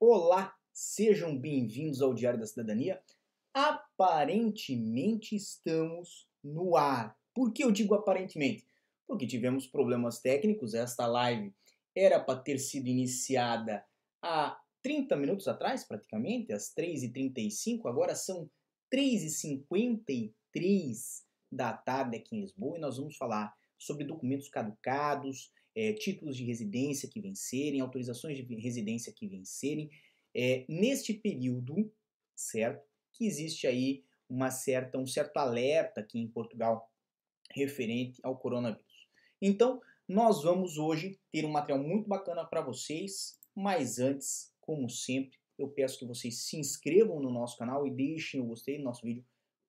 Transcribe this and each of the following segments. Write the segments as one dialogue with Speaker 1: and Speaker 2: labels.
Speaker 1: Olá, sejam bem-vindos ao Diário da Cidadania. Aparentemente estamos no ar. Por que eu digo aparentemente? Porque tivemos problemas técnicos. Esta live era para ter sido iniciada há 30 minutos atrás, praticamente, às 3h35. Agora são 3h53 da tarde aqui em Lisboa e nós vamos falar sobre documentos caducados, é, títulos de residência que vencerem, autorizações de residência que vencerem, é, neste período, certo? Que existe aí uma certa, um certo alerta aqui em Portugal referente ao coronavírus. Então, nós vamos hoje ter um material muito bacana para vocês, mas antes, como sempre, eu peço que vocês se inscrevam no nosso canal e deixem o gostei do nosso vídeo,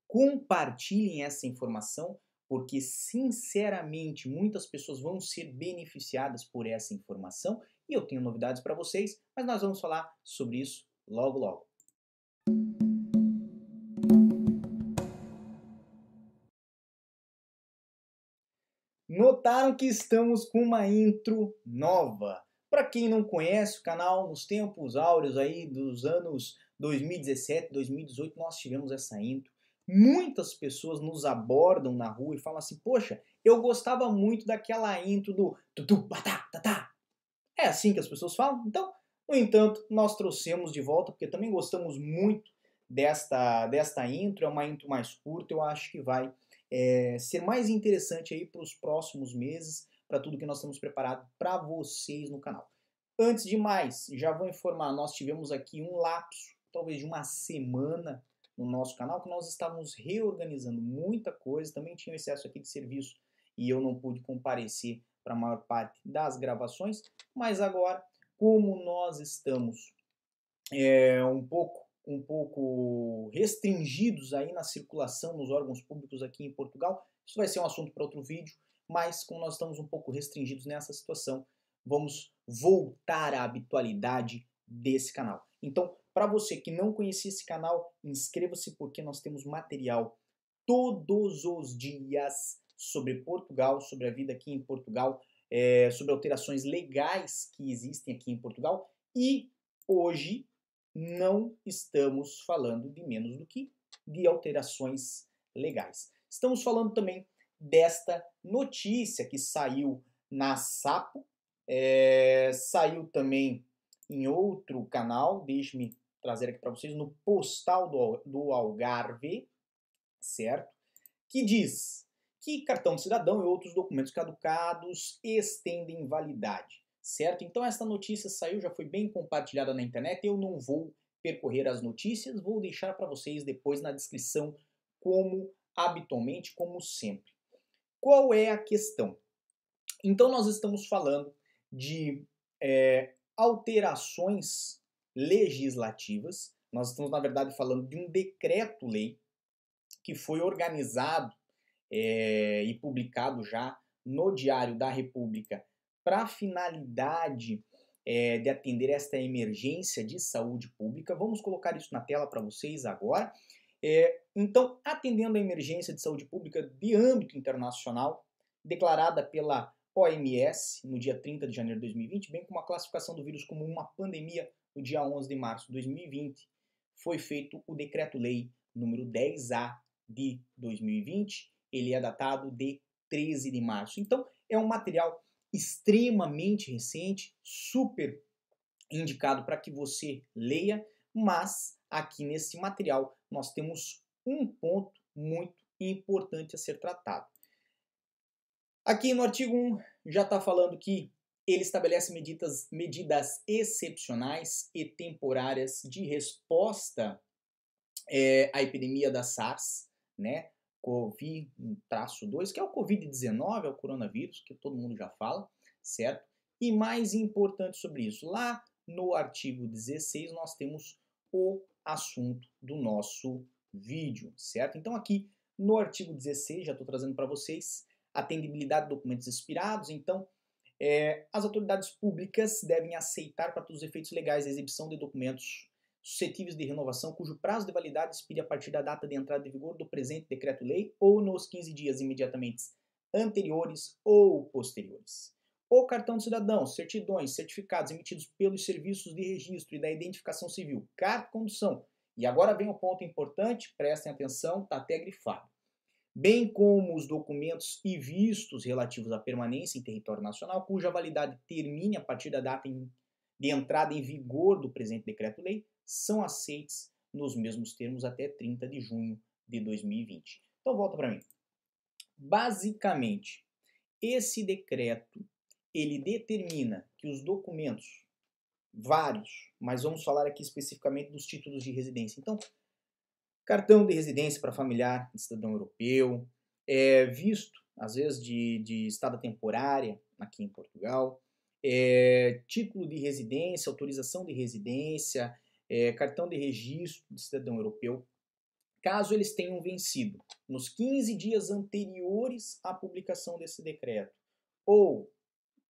Speaker 1: compartilhem essa informação porque sinceramente muitas pessoas vão ser beneficiadas por essa informação e eu tenho novidades para vocês, mas nós vamos falar sobre isso logo logo. Notaram que estamos com uma intro nova. Para quem não conhece o canal, nos tempos áureos aí dos anos 2017, 2018, nós tivemos essa intro Muitas pessoas nos abordam na rua e falam assim: Poxa, eu gostava muito daquela intro do tutu, batá, tatá. É assim que as pessoas falam? Então, no entanto, nós trouxemos de volta, porque também gostamos muito desta, desta intro. É uma intro mais curta, eu acho que vai é, ser mais interessante aí para os próximos meses, para tudo que nós temos preparado para vocês no canal. Antes de mais, já vou informar: nós tivemos aqui um lapso, talvez de uma semana no nosso canal que nós estávamos reorganizando muita coisa, também tinha excesso aqui de serviço e eu não pude comparecer para a maior parte das gravações, mas agora, como nós estamos é, um pouco um pouco restringidos aí na circulação nos órgãos públicos aqui em Portugal, isso vai ser um assunto para outro vídeo, mas como nós estamos um pouco restringidos nessa situação, vamos voltar à habitualidade desse canal. Então, para você que não conhecia esse canal, inscreva-se porque nós temos material todos os dias sobre Portugal, sobre a vida aqui em Portugal, é, sobre alterações legais que existem aqui em Portugal. E hoje não estamos falando de menos do que de alterações legais. Estamos falando também desta notícia que saiu na Sapo, é, saiu também em outro canal, deixe-me trazer aqui para vocês, no postal do, do Algarve, certo? Que diz que cartão de cidadão e outros documentos caducados estendem validade, certo? Então essa notícia saiu, já foi bem compartilhada na internet, eu não vou percorrer as notícias, vou deixar para vocês depois na descrição como habitualmente, como sempre. Qual é a questão? Então nós estamos falando de é, alterações legislativas. Nós estamos, na verdade, falando de um decreto-lei que foi organizado é, e publicado já no Diário da República para a finalidade é, de atender esta emergência de saúde pública. Vamos colocar isso na tela para vocês agora. É, então, atendendo a emergência de saúde pública de âmbito internacional, declarada pela OMS no dia 30 de janeiro de 2020, bem como a classificação do vírus como uma pandemia no dia 11 de março de 2020, foi feito o Decreto-Lei número 10A de 2020. Ele é datado de 13 de março. Então, é um material extremamente recente, super indicado para que você leia, mas aqui nesse material nós temos um ponto muito importante a ser tratado. Aqui no artigo 1 já está falando que ele estabelece medidas, medidas excepcionais e temporárias de resposta é, à epidemia da SARS, né? COVID-2, que é o Covid-19, é o coronavírus, que todo mundo já fala, certo? E mais importante sobre isso, lá no artigo 16 nós temos o assunto do nosso vídeo, certo? Então aqui no artigo 16, já estou trazendo para vocês, atendibilidade de documentos expirados. Então, é, as autoridades públicas devem aceitar para todos os efeitos legais a exibição de documentos suscetíveis de renovação cujo prazo de validade expire a partir da data de entrada em vigor do presente decreto-lei ou nos 15 dias imediatamente anteriores ou posteriores. o cartão de cidadão, certidões, certificados emitidos pelos serviços de registro e da identificação civil, carta de condução. E agora vem o ponto importante, prestem atenção, está até grifado. Bem como os documentos e vistos relativos à permanência em território nacional, cuja validade termine a partir da data de entrada em vigor do presente decreto-lei, são aceitos nos mesmos termos até 30 de junho de 2020. Então volta para mim. Basicamente, esse decreto ele determina que os documentos, vários, mas vamos falar aqui especificamente dos títulos de residência. Então, cartão de residência para familiar de cidadão europeu, é, visto, às vezes, de, de estada temporária aqui em Portugal, é, título de residência, autorização de residência, é, cartão de registro de cidadão europeu, caso eles tenham vencido nos 15 dias anteriores à publicação desse decreto, ou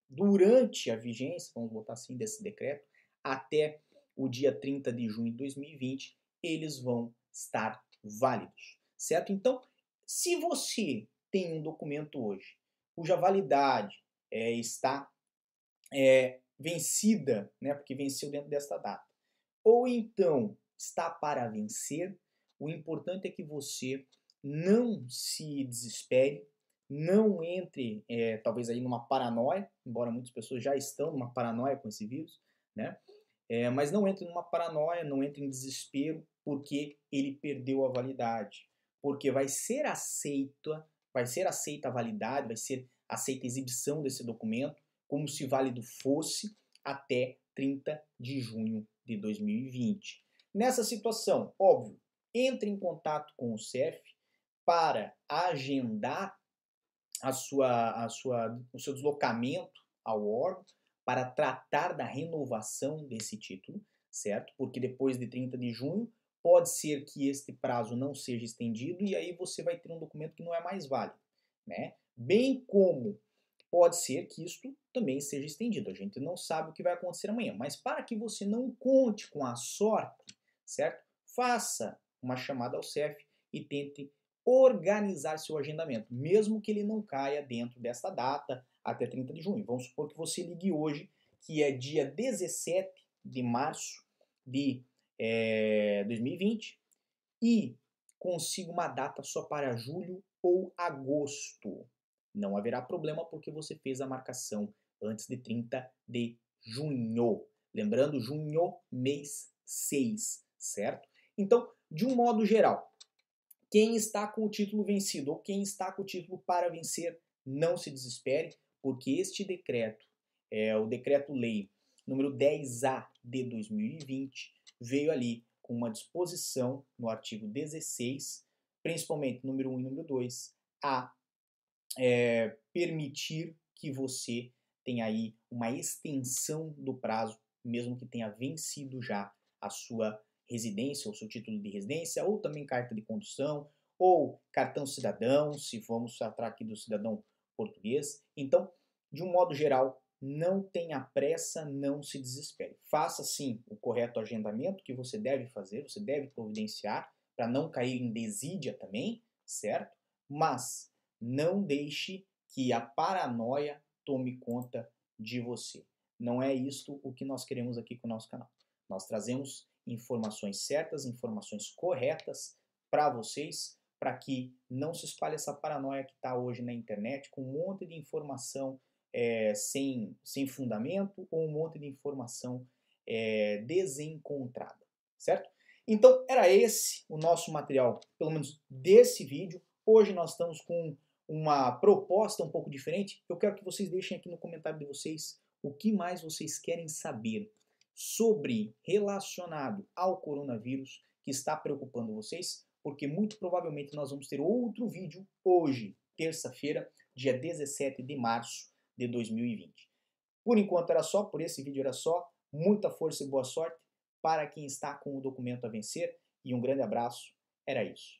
Speaker 1: durante a vigência, vamos botar assim, desse decreto, até o dia 30 de junho de 2020, eles vão estar válidos, certo? Então, se você tem um documento hoje cuja validade é, está é, vencida, né, porque venceu dentro desta data, ou então está para vencer, o importante é que você não se desespere, não entre, é, talvez aí numa paranoia, embora muitas pessoas já estão numa paranoia com esse vírus, né? É, mas não entre numa paranoia, não entre em desespero, porque ele perdeu a validade, porque vai ser aceita, vai ser aceita a validade, vai ser aceita a exibição desse documento, como se válido fosse até 30 de junho de 2020. Nessa situação, óbvio, entre em contato com o CEF para agendar a sua, a sua, o seu deslocamento ao órgão para tratar da renovação desse título, certo? Porque depois de 30 de junho, pode ser que este prazo não seja estendido e aí você vai ter um documento que não é mais válido, né? Bem como pode ser que isto também seja estendido. A gente não sabe o que vai acontecer amanhã, mas para que você não conte com a sorte, certo? Faça uma chamada ao CEF e tente organizar seu agendamento, mesmo que ele não caia dentro desta data até 30 de junho. Vamos supor que você ligue hoje, que é dia 17 de março de é, 2020, e consiga uma data só para julho ou agosto. Não haverá problema porque você fez a marcação antes de 30 de junho. Lembrando, junho, mês 6, certo? Então, de um modo geral, quem está com o título vencido ou quem está com o título para vencer, não se desespere, porque este decreto, é o decreto-lei número 10A de 2020, veio ali com uma disposição no artigo 16, principalmente número 1 e número 2, a é, permitir que você tenha aí uma extensão do prazo, mesmo que tenha vencido já a sua residência, ou seu título de residência, ou também carta de condução, ou cartão cidadão, se vamos tratar aqui do cidadão português. Então, de um modo geral, não tenha pressa, não se desespere. Faça sim o correto agendamento que você deve fazer, você deve providenciar para não cair em desídia também, certo? Mas não deixe que a paranoia tome conta de você. Não é isto o que nós queremos aqui com o nosso canal. Nós trazemos informações certas, informações corretas para vocês, para que não se espalhe essa paranoia que está hoje na internet com um monte de informação é, sem, sem fundamento ou um monte de informação é, desencontrada, certo? Então, era esse o nosso material, pelo menos desse vídeo. Hoje nós estamos com uma proposta um pouco diferente. Eu quero que vocês deixem aqui no comentário de vocês o que mais vocês querem saber sobre relacionado ao coronavírus que está preocupando vocês, porque muito provavelmente nós vamos ter outro vídeo hoje, terça-feira, dia 17 de março de 2020. Por enquanto era só, por esse vídeo era só. Muita força e boa sorte para quem está com o documento a vencer e um grande abraço. Era isso.